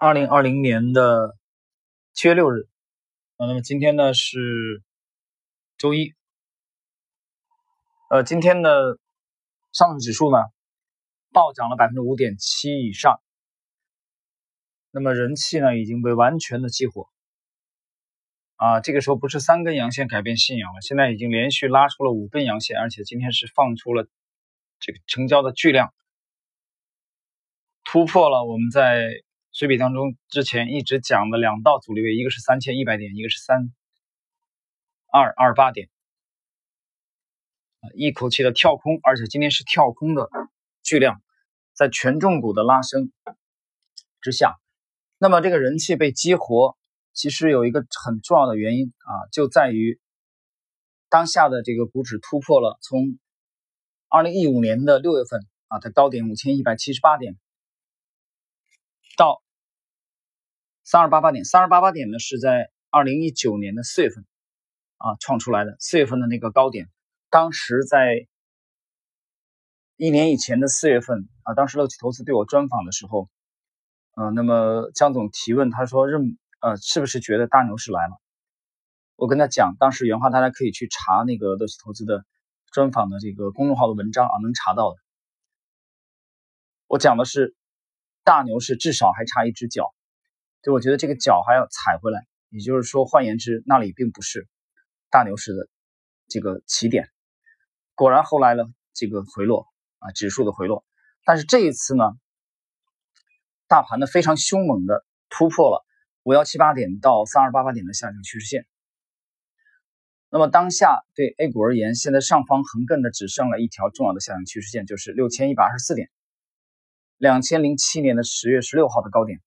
二零二零年的七月六日，啊，那么今天呢是周一，呃，今天的上证指数呢暴涨了百分之五点七以上，那么人气呢已经被完全的激活，啊，这个时候不是三根阳线改变信仰了，现在已经连续拉出了五根阳线，而且今天是放出了这个成交的巨量，突破了我们在。水笔当中之前一直讲的两道阻力位，一个是三千一百点，一个是三二二八点，一口气的跳空，而且今天是跳空的巨量，在权重股的拉升之下，那么这个人气被激活，其实有一个很重要的原因啊，就在于当下的这个股指突破了从二零一五年的六月份啊的高点五千一百七十八点到。三二八八点，三二八八点呢是在二零一九年的四月份啊创出来的，四月份的那个高点，当时在一年以前的四月份啊，当时乐奇投资对我专访的时候，呃，那么江总提问，他说认呃是不是觉得大牛市来了？我跟他讲，当时原话大家可以去查那个乐奇投资的专访的这个公众号的文章啊，能查到的。我讲的是大牛市至少还差一只脚。就我觉得这个脚还要踩回来，也就是说，换言之，那里并不是大牛市的这个起点。果然后来呢，这个回落啊，指数的回落。但是这一次呢，大盘呢非常凶猛的突破了五幺七八点到三二八八点的下降趋势线。那么当下对 A 股而言，现在上方横亘的只剩了一条重要的下降趋势线，就是六千一百二十四点，两千零七年的十月十六号的高点。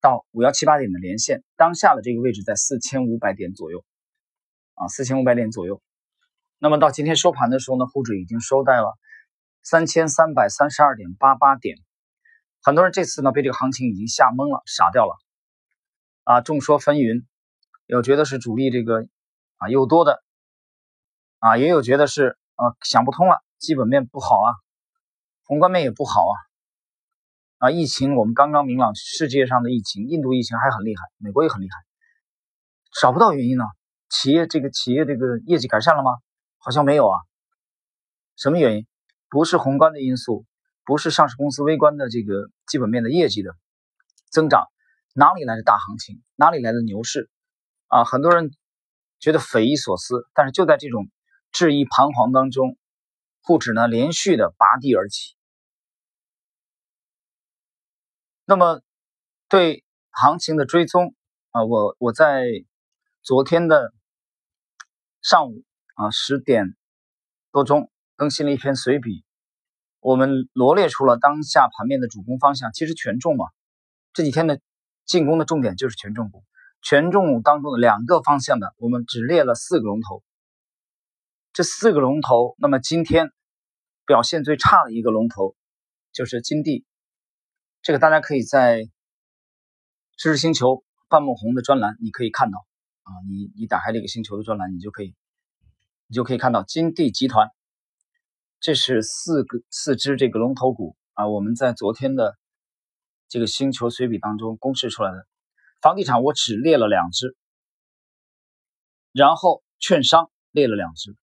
到五幺七八点的连线，当下的这个位置在四千五百点左右，啊，四千五百点左右。那么到今天收盘的时候呢，沪指已经收在了三千三百三十二点八八点。很多人这次呢被这个行情已经吓懵了，傻掉了，啊，众说纷纭，有觉得是主力这个啊又多的，啊，也有觉得是啊想不通了，基本面不好啊，宏观面也不好啊。啊，疫情我们刚刚明朗，世界上的疫情，印度疫情还很厉害，美国也很厉害，找不到原因呢。企业这个企业这个业绩改善了吗？好像没有啊。什么原因？不是宏观的因素，不是上市公司微观的这个基本面的业绩的增长，哪里来的大行情？哪里来的牛市？啊，很多人觉得匪夷所思。但是就在这种质疑彷徨当中，沪指呢连续的拔地而起。那么，对行情的追踪啊，我我在昨天的上午啊十点多钟更新了一篇随笔，我们罗列出了当下盘面的主攻方向。其实权重嘛，这几天的进攻的重点就是权重股，权重股当中的两个方向的，我们只列了四个龙头。这四个龙头，那么今天表现最差的一个龙头就是金地。这个大家可以在知识星球半木红的专栏，你可以看到啊，你你打开这个星球的专栏，你就可以你就可以看到金地集团，这是四个四只这个龙头股啊，我们在昨天的这个星球随笔当中公示出来的。房地产我只列了两只，然后券商列了两只，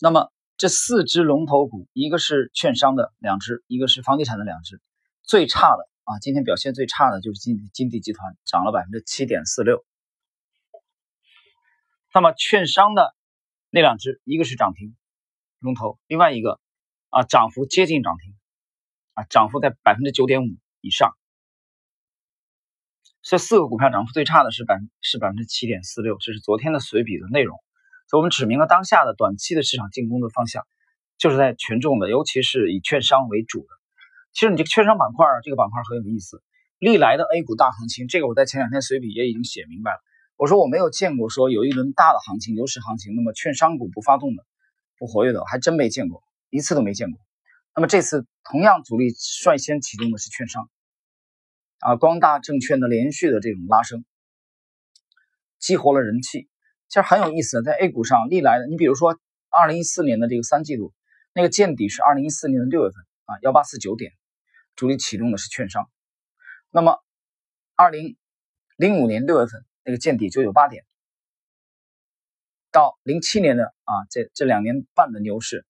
那么。这四只龙头股，一个是券商的两只，一个是房地产的两只。最差的啊，今天表现最差的就是金金地集团，涨了百分之七点四六。那么券商的那两只，一个是涨停龙头，另外一个啊涨幅接近涨停，啊涨幅在百分之九点五以上。这四个股票涨幅最差的是百是百分之七点四六，这是昨天的随笔的内容。所以我们指明了当下的短期的市场进攻的方向，就是在权重的，尤其是以券商为主的。其实你这个券商板块，这个板块很有意思。历来的 A 股大行情，这个我在前两天随笔也已经写明白了。我说我没有见过说有一轮大的行情，牛市行情，那么券商股不发动的、不活跃的，还真没见过，一次都没见过。那么这次同样主力率先启动的是券商，啊，光大证券的连续的这种拉升，激活了人气。其实很有意思，在 A 股上历来的，你比如说二零一四年的这个三季度，那个见底是二零一四年的六月份啊，幺八四九点，主力启动的是券商。那么，二零零五年六月份那个见底九九八点，到零七年的啊这这两年半的牛市，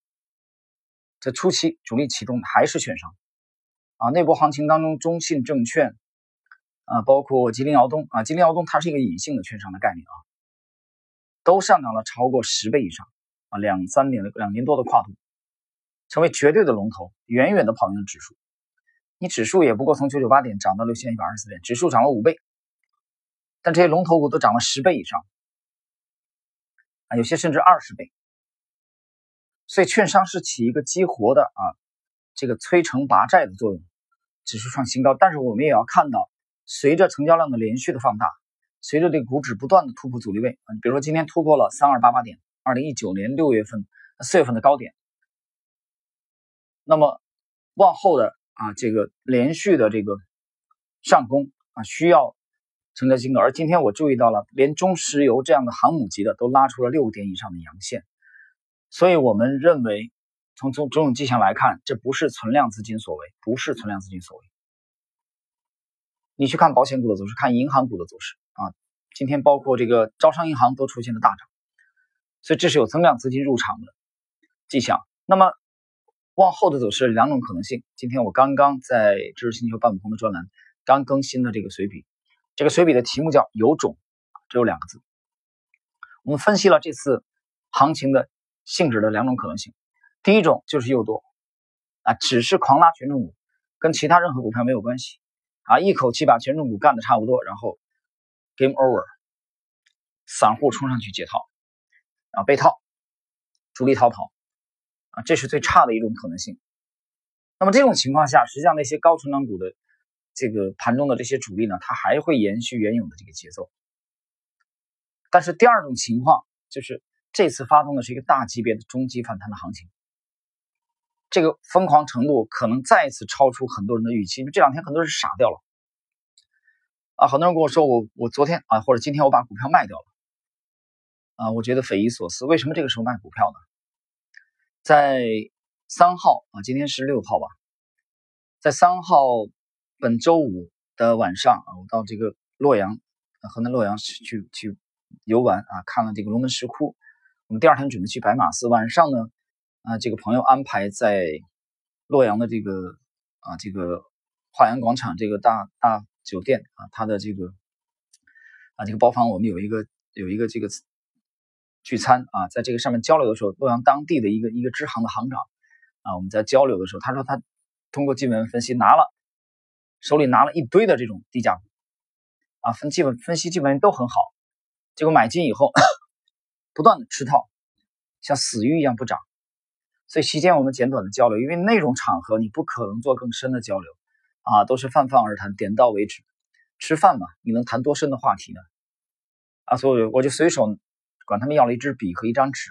这初期主力启动还是券商啊。那波行情当中，中信证券啊，包括吉林敖东啊，吉林敖东它是一个隐性的券商的概念啊，都上涨了超过十倍以上啊，两三年的两年多的跨度。成为绝对的龙头，远远的跑赢了指数。你指数也不过从九九八点涨到六千一百二十四点，指数涨了五倍，但这些龙头股都涨了十倍以上，啊，有些甚至二十倍。所以，券商是起一个激活的啊，这个催成拔寨的作用，指数创新高。但是，我们也要看到，随着成交量的连续的放大，随着这个股指不断的突破阻力位，啊，比如说今天突破了三二八八点，二零一九年六月份、四月份的高点。那么，往后的啊，这个连续的这个上攻啊，需要成交金额。而今天我注意到了，连中石油这样的航母级的都拉出了六点以上的阳线，所以我们认为，从从种种迹象来看，这不是存量资金所为，不是存量资金所为。你去看保险股的走势，看银行股的走势啊，今天包括这个招商银行都出现了大涨，所以这是有增量资金入场的迹象。那么。往后的走势两种可能性。今天我刚刚在知识星球半亩棚的专栏刚更新的这个随笔，这个随笔的题目叫“有种”，只有两个字。我们分析了这次行情的性质的两种可能性。第一种就是诱多啊，只是狂拉权重股，跟其他任何股票没有关系啊，一口气把权重股干的差不多，然后 game over，散户冲上去解套啊，被套，主力逃跑。啊这是最差的一种可能性。那么这种情况下，实际上那些高成长股的这个盘中的这些主力呢，它还会延续原有的这个节奏。但是第二种情况就是这次发动的是一个大级别的中级反弹的行情，这个疯狂程度可能再一次超出很多人的预期。因为这两天很多人傻掉了啊！很多人跟我说，我我昨天啊或者今天我把股票卖掉了啊，我觉得匪夷所思，为什么这个时候卖股票呢？在三号啊，今天是六号吧，在三号本周五的晚上啊，我到这个洛阳，河南洛阳去去游玩啊，看了这个龙门石窟。我们第二天准备去白马寺，晚上呢，啊，这个朋友安排在洛阳的这个啊这个华阳广场这个大大酒店啊，他的这个啊这个包房，我们有一个有一个这个。聚餐啊，在这个上面交流的时候，洛阳当地的一个一个支行的行长啊，我们在交流的时候，他说他通过基本面分析拿了手里拿了一堆的这种低价股啊，分基本分析基本面都很好，结果买进以后不断的吃套，像死鱼一样不涨。所以期间我们简短的交流，因为那种场合你不可能做更深的交流啊，都是泛泛而谈，点到为止。吃饭嘛，你能谈多深的话题呢？啊，所以我就随手。管他们要了一支笔和一张纸，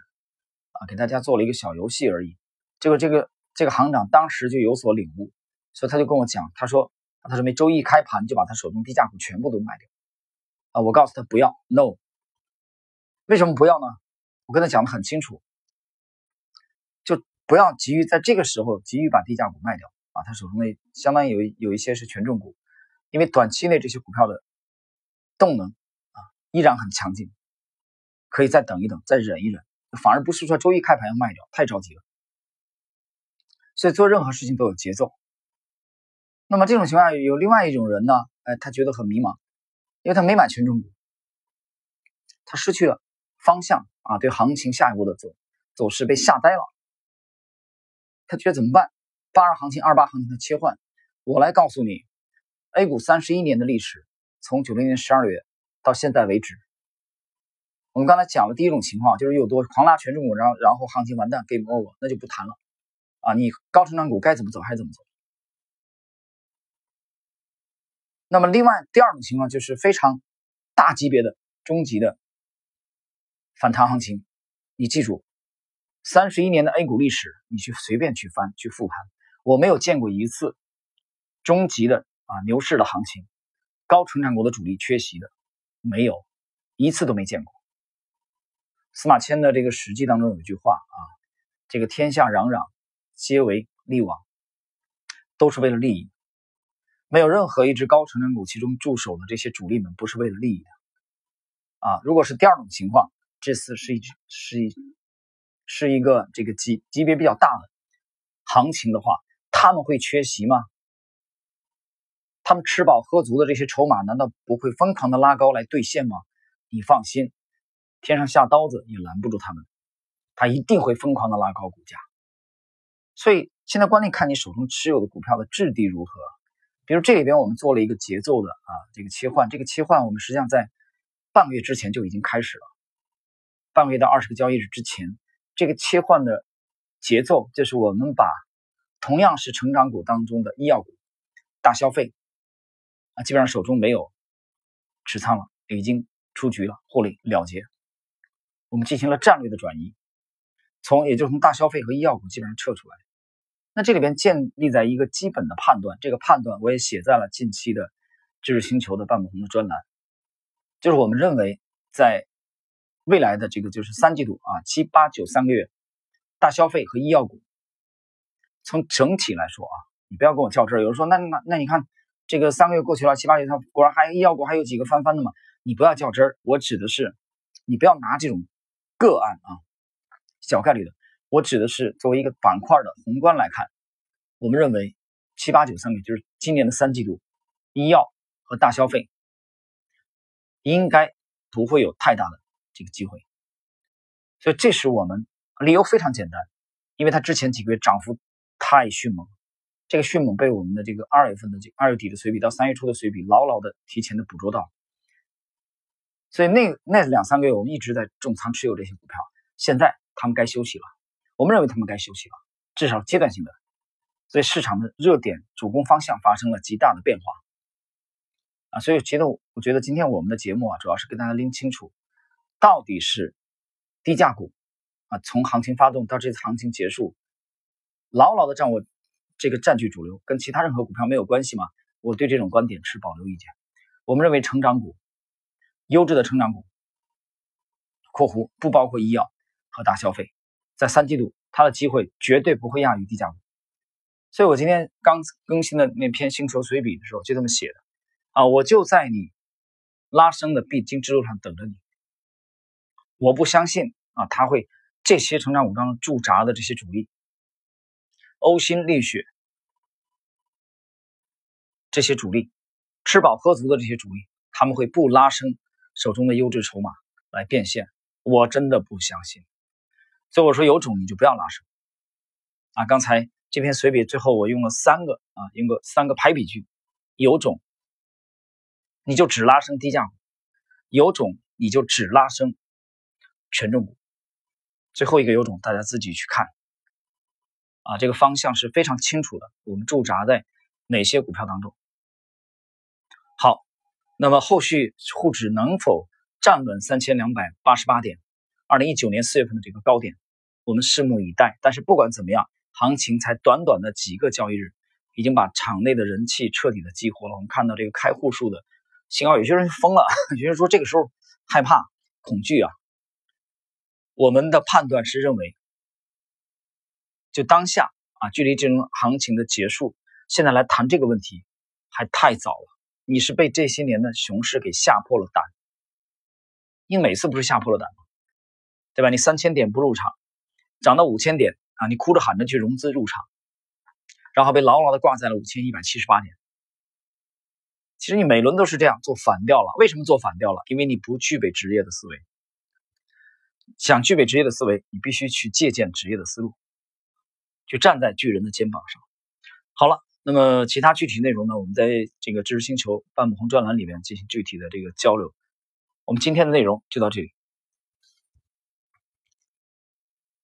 啊，给大家做了一个小游戏而已。结果这个这个行长当时就有所领悟，所以他就跟我讲，他说，他准备周一开盘就把他手中低价股全部都卖掉。啊，我告诉他不要，no。为什么不要呢？我跟他讲的很清楚，就不要急于在这个时候急于把低价股卖掉啊。他手中的相当于有有一些是权重股，因为短期内这些股票的动能啊依然很强劲。可以再等一等，再忍一忍，反而不是说周一开盘要卖掉，太着急了。所以做任何事情都有节奏。那么这种情况下，有另外一种人呢，哎，他觉得很迷茫，因为他没买权重股，他失去了方向啊，对行情下一步的走走势被吓呆了。他觉得怎么办？八二行情、二八行情的切换，我来告诉你，A 股三十一年的历史，从九零年十二月到现在为止。我们刚才讲了第一种情况，就是又多狂拉权重股，然后然后行情完蛋，game over，那就不谈了啊！你高成长股该怎么走还怎么走。那么另外第二种情况就是非常大级别的中级的反弹行情，你记住，三十一年的 A 股历史，你去随便去翻去复盘，我没有见过一次中级的啊牛市的行情，高成长股的主力缺席的，没有一次都没见过。司马迁的这个《史记》当中有一句话啊，这个天下攘攘，皆为利往，都是为了利益没有任何一只高成长股其中驻守的这些主力们不是为了利益的啊。如果是第二种情况，这次是一只是一是一个这个级级别比较大的行情的话，他们会缺席吗？他们吃饱喝足的这些筹码，难道不会疯狂的拉高来兑现吗？你放心，天上下刀子也拦不住他们，他一定会疯狂的拉高股价。所以现在关键看你手中持有的股票的质地如何。比如这里边我们做了一个节奏的啊这个切换，这个切换我们实际上在半个月之前就已经开始了，半个月到二十个交易日之前，这个切换的节奏就是我们把同样是成长股当中的医药股、大消费。啊，基本上手中没有持仓了，已经出局了，获利了结。我们进行了战略的转移，从也就从大消费和医药股基本上撤出来。那这里边建立在一个基本的判断，这个判断我也写在了近期的知识星球的半亩红的专栏，就是我们认为在未来的这个就是三季度啊七八九三个月，大消费和医药股从整体来说啊，你不要跟我较真儿。有人说那那那你看。这个三个月过去了，七八月它果然还医药股还有几个翻番的嘛？你不要较真儿，我指的是你不要拿这种个案啊，小概率的。我指的是作为一个板块的宏观来看，我们认为七八九三个月就是今年的三季度，医药和大消费应该不会有太大的这个机会。所以这是我们理由非常简单，因为它之前几个月涨幅太迅猛了。这个迅猛被我们的这个二月份的这二月底的随笔到三月初的随笔牢牢的提前的捕捉到，所以那那两三个月我们一直在重仓持有这些股票，现在他们该休息了，我们认为他们该休息了，至少阶段性的，所以市场的热点主攻方向发生了极大的变化，啊，所以觉得我觉得今天我们的节目啊，主要是跟大家拎清楚，到底是低价股啊，从行情发动到这次行情结束，牢牢的掌握。这个占据主流，跟其他任何股票没有关系吗？我对这种观点持保留意见。我们认为成长股、优质的成长股（括弧不包括医药和大消费）在三季度它的机会绝对不会亚于低价股。所以我今天刚更新的那篇星球随笔的时候就这么写的啊，我就在你拉升的必经之路上等着你。我不相信啊，他会这些成长股当中驻扎的这些主力。呕心沥血，这些主力吃饱喝足的这些主力，他们会不拉升手中的优质筹码来变现？我真的不相信。所以我说有种你就不要拉升啊！刚才这篇随笔最后我用了三个啊，用个三个排比句：有种你就只拉升低价股，有种你就只拉升权重股。最后一个有种，大家自己去看。啊，这个方向是非常清楚的。我们驻扎在哪些股票当中？好，那么后续沪指能否站稳三千两百八十八点？二零一九年四月份的这个高点，我们拭目以待。但是不管怎么样，行情才短短的几个交易日，已经把场内的人气彻底的激活了。我们看到这个开户数的信号，有些人疯了，有些人说这个时候害怕、恐惧啊。我们的判断是认为。就当下啊，距离这种行情的结束，现在来谈这个问题还太早了。你是被这些年的熊市给吓破了胆，因为每次不是吓破了胆吗？对吧？你三千点不入场，涨到五千点啊，你哭着喊着去融资入场，然后被牢牢的挂在了五千一百七十八点。其实你每轮都是这样做反调了。为什么做反调了？因为你不具备职业的思维。想具备职业的思维，你必须去借鉴职业的思路。就站在巨人的肩膀上。好了，那么其他具体内容呢？我们在这个知识星球半亩红专栏里面进行具体的这个交流。我们今天的内容就到这里。